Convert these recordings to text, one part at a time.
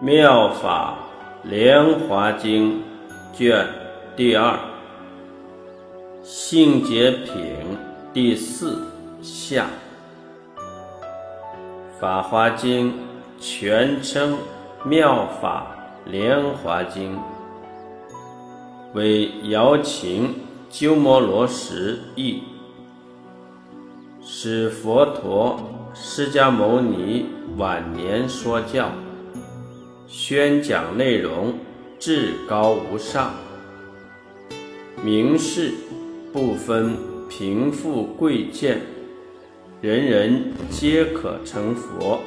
妙法莲华经卷第二，性解品第四下。法华经全称妙法莲华经，为姚秦鸠摩罗什译，是佛陀释迦牟尼晚年说教。宣讲内容至高无上，明示不分贫富贵贱，人人皆可成佛。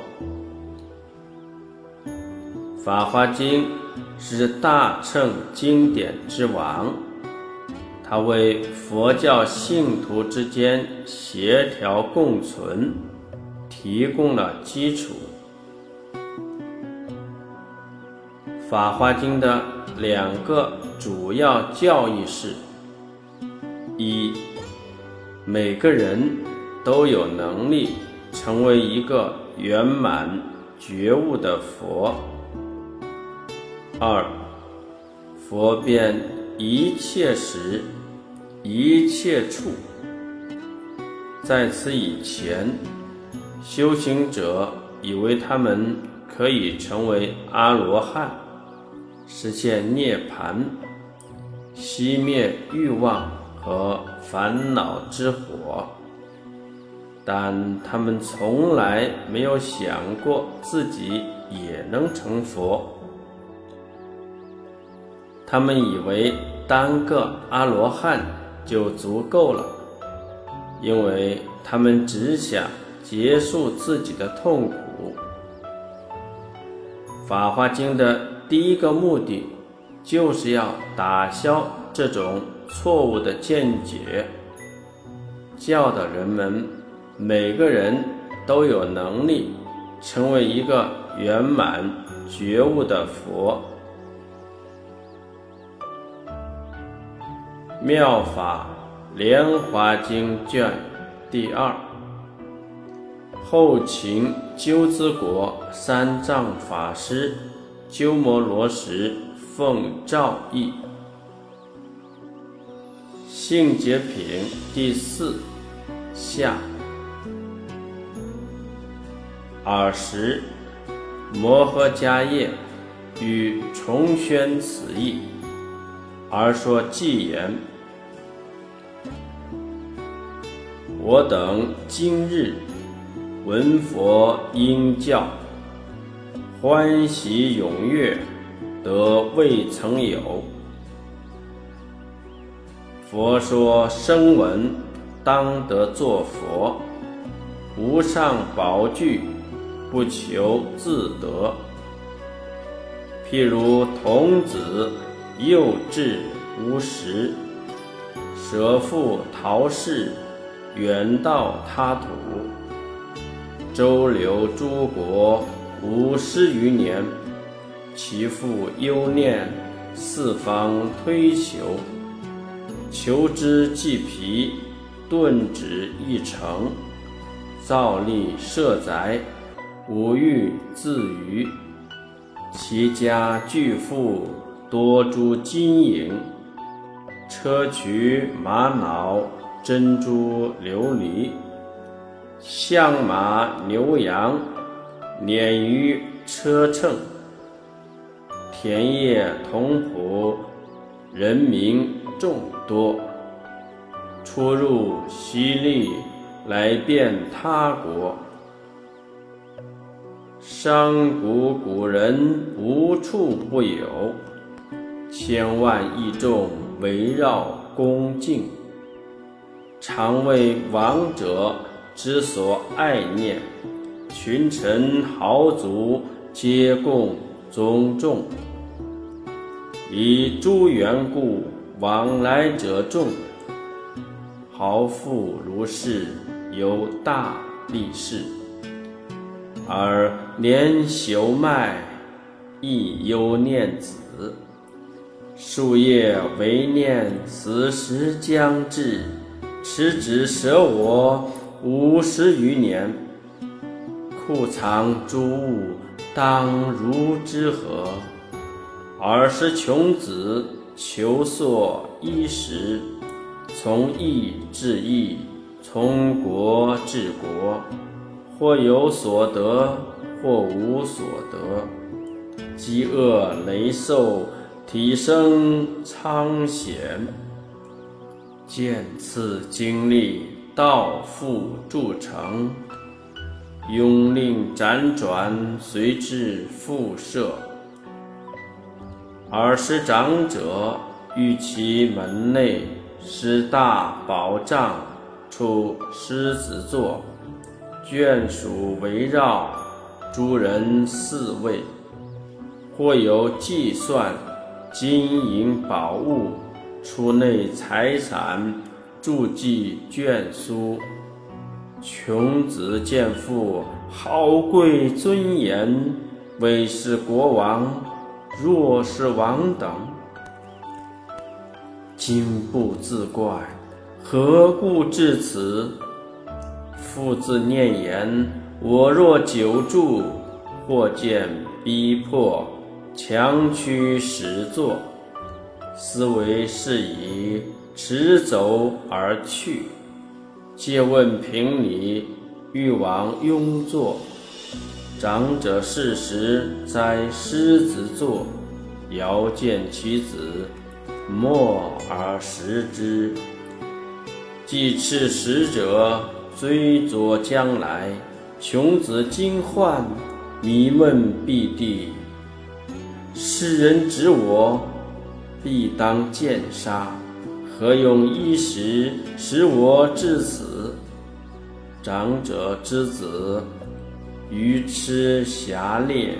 《法华经》是大乘经典之王，它为佛教信徒之间协调共存提供了基础。《法华经》的两个主要教义是：一，每个人都有能力成为一个圆满觉悟的佛；二，佛遍一切时、一切处。在此以前，修行者以为他们可以成为阿罗汉。实现涅槃，熄灭欲望和烦恼之火，但他们从来没有想过自己也能成佛。他们以为当个阿罗汉就足够了，因为他们只想结束自己的痛苦。《法华经》的。第一个目的就是要打消这种错误的见解，教导人们每个人都有能力成为一个圆满觉悟的佛。《妙法莲华经》卷第二，后秦鸠兹国三藏法师。鸠摩罗什奉诏译，性结品第四下。尔时，摩诃迦叶与重宣此义，而说偈言：“我等今日闻佛音教。”欢喜踊跃，得未曾有。佛说声闻当得作佛，无上宝具不求自得。譬如童子幼稚无识，舍父逃世，远到他土，周流诸国。五十余年，其父忧念，四方推求，求之既疲，顿止一成，造立设宅，无欲自娱。其家巨富，多诸金银，砗磲玛瑙，珍珠琉璃，象马牛羊。碾于车乘，田野同仆，人民众多，出入犀利，来遍他国，商贾古人无处不有，千万亿众围绕恭敬，常为王者之所爱念。群臣豪族皆共尊重，以诸缘故，往来者众。豪富如是，有大力士，而年朽迈，亦忧念子。树叶为念死时将至，持之舍我五十余年。库藏诸物，当如之何？尔时穷子求索衣食，从义至义，从国至国，或有所得，或无所得。饥饿雷兽，体生苍藓。见次经历，道复铸成。拥令辗转，随之复射。尔时长者于其门内施大宝帐，出狮子座，眷属围绕，诸人侍卫。或有计算金银宝物，出内财产，注记卷书。穷子见父好贵尊严，为是国王，若是王等，今不自怪，何故至此？父自念言：我若久住，或见逼迫，强驱始作，思为是以驰走而去。借问平理，欲往拥坐。长者适时，在狮子座，遥见其子，默而食之。既斥使者追逐将来，穷子惊患，迷问必地。世人指我，必当剑杀。何用一时使我至此？长者之子，愚痴狭劣，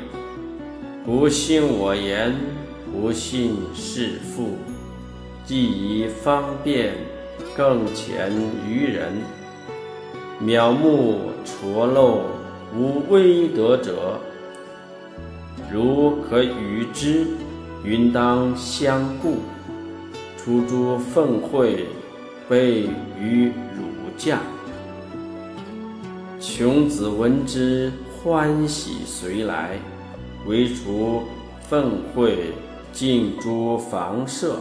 不信我言，不信是父。既以方便，更遣于人。渺目拙陋，无威德者，如可与之，云当相顾。出诸愤恚，备于儒驾。穷子闻之，欢喜随来，为除愤恚，进诸房舍。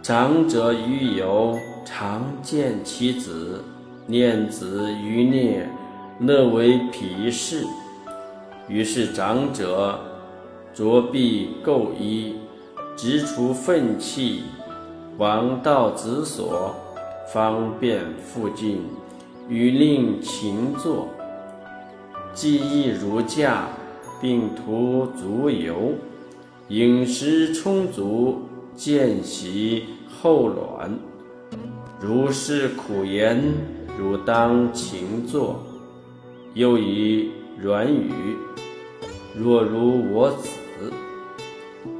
长者于游，常见其子，念子于孽，乐为皮氏。于是长者着臂垢衣，直除粪气。往道子所，方便附近，与令勤作。既亦如驾，并图足游，饮食充足，见习后卵。如是苦言，汝当勤作。又以软语：若如我子，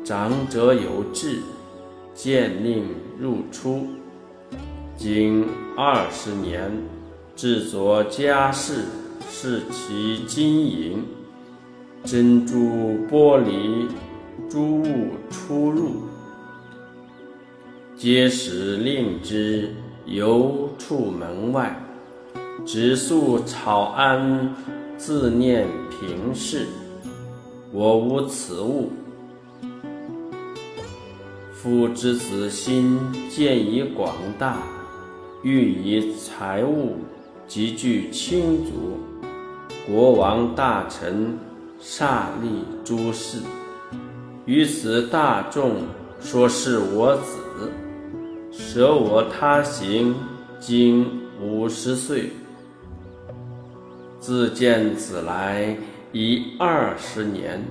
长者有志。见令入出，经二十年，制作家饰，是其金银、珍珠、玻璃、诸物出入，皆使令之游出门外，直宿草庵，自念平事。我无此物。夫之子心见以广大，欲以财物集聚亲族，国王大臣煞立诸事，于此大众说是我子，舍我他行，今五十岁，自见子来已二十年，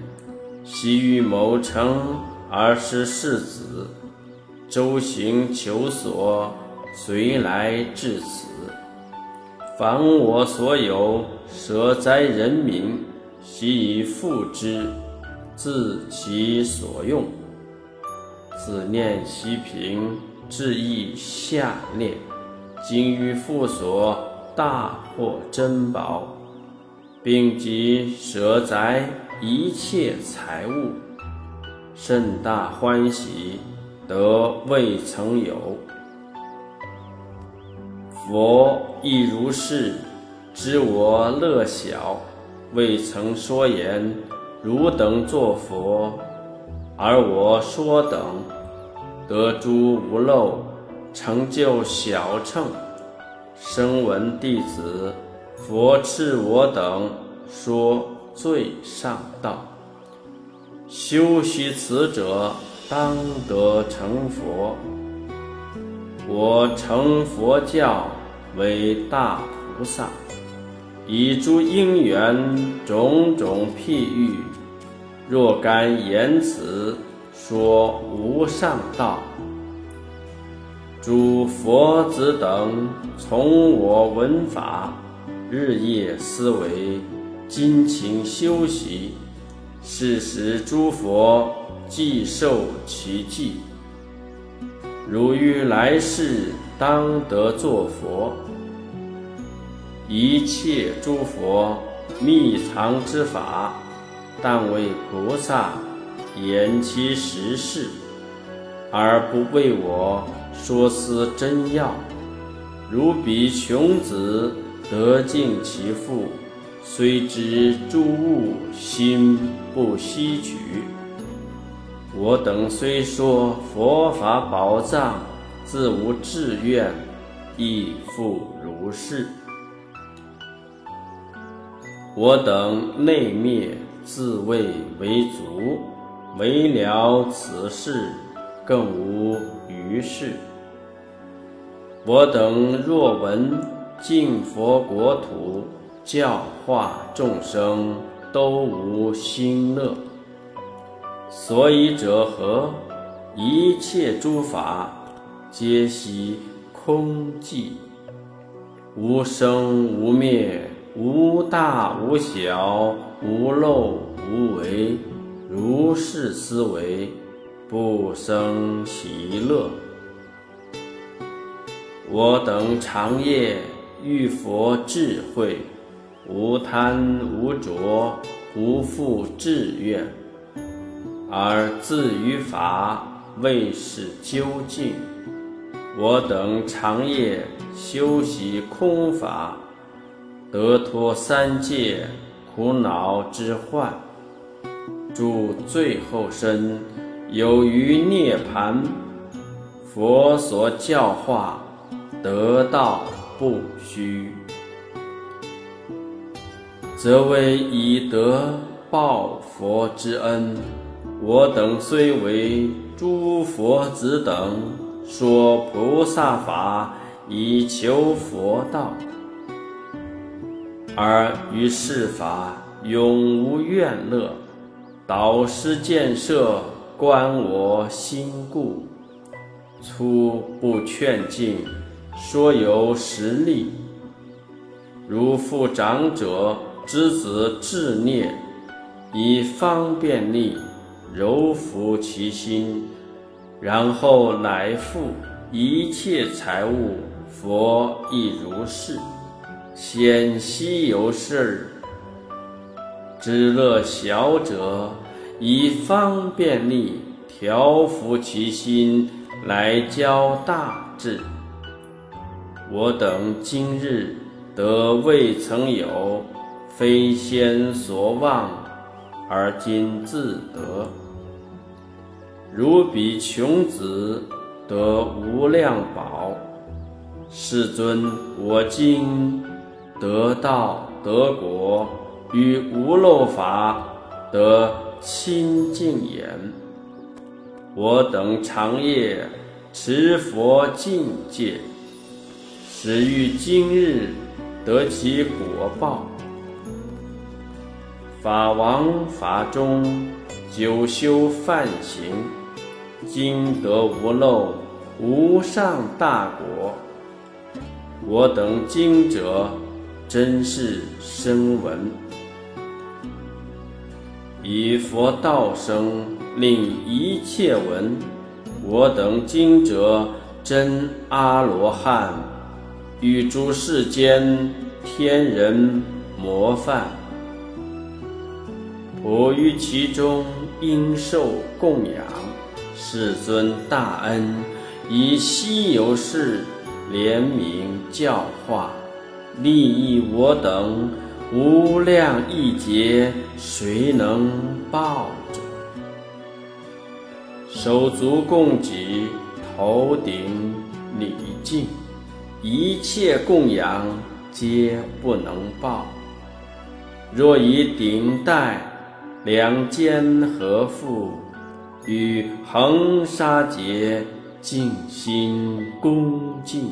昔于某城。而是世子，周行求索，随来至此，凡我所有，舍灾人民，悉以付之，自其所用。子念其贫，志意下劣，今欲复所，大获珍宝，并及舍宅一切财物。甚大欢喜，得未曾有。佛亦如是，知我乐小，未曾说言，汝等作佛，而我说等得诸无漏，成就小乘。声闻弟子，佛赐我等说最上道。修习此者，当得成佛。我成佛教为大菩萨，以诸因缘种种譬喻。若干言辞说无上道，诸佛子等从我闻法，日夜思维，精勤修习，是时诸佛既受其记。如于来世当得作佛，一切诸佛秘藏之法。但为菩萨言其实事，而不为我说思真要。如彼穷子得尽其父，虽知诸物心不希取。我等虽说佛法宝藏，自无志愿，亦复如是。我等内灭。自谓为足，为了此事，更无余事。我等若闻净佛国土，教化众生，都无心乐。所以者何？一切诸法，皆悉空寂，无生无灭。无大无小，无漏无为，如是思维，不生喜乐。我等长夜遇佛智慧，无贪无着，不复志愿，而自于法，未是究竟。我等长夜修习空法。得脱三界苦恼之患，住最后身有余涅盘，佛所教化得道不虚，则为以德报佛之恩。我等虽为诸佛子等，说菩萨法以求佛道。而于世法永无怨乐，导师建设观我心故，初不劝进，说有实力。如父长者之子智念，以方便力柔服其心，然后乃复一切财物，佛亦如是。先昔有事，知乐小者以方便力调伏其心，来教大智。我等今日得未曾有，非先所望，而今自得。如彼穷子得无量宝，世尊，我今。得道得果，与无漏法得清净眼。我等长夜持佛境界，始于今日得其果报。法王法中久修梵行，今得无漏无上大果。我等今者。真是声闻，以佛道生，令一切闻。我等今者真阿罗汉，与诸世间天人模范。我于其中应受供养，世尊大恩，以稀有事怜悯教化。利益我等无量亿劫，谁能报者？手足供给，头顶礼敬，一切供养皆不能报。若以顶戴，两肩合负，与恒沙劫静心恭敬，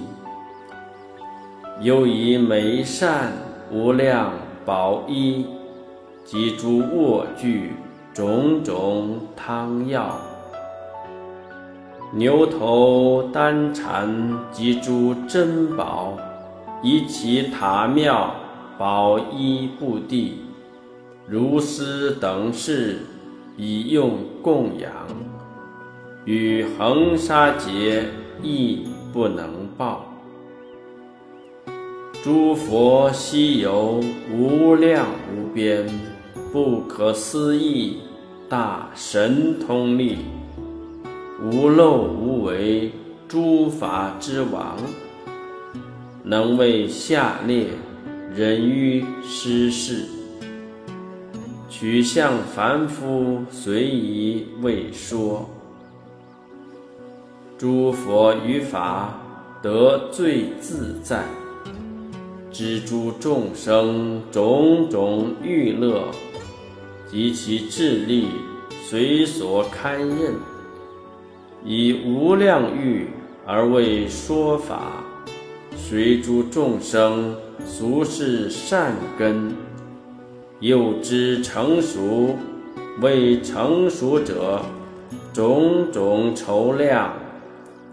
又以美善无量。宝衣及诸卧具，种种汤药；牛头丹蝉及诸珍宝，以其塔庙宝衣布地，如斯等事，以用供养，与恒沙劫亦不能报。诸佛西游无量无边、不可思议大神通力，无漏无为诸法之王，能为下列人于施事，取向凡夫随意为说。诸佛于法得最自在。知诸众生种种欲乐，及其智力随所堪任，以无量欲而为说法，随诸众生俗世善根，又知成熟为成熟者种种筹量，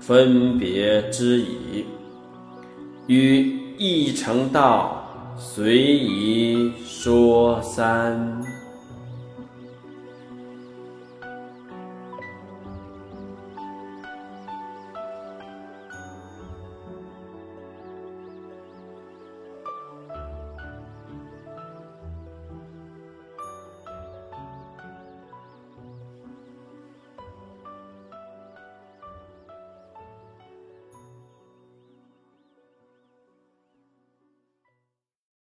分别之矣，与。一成道，随以说三。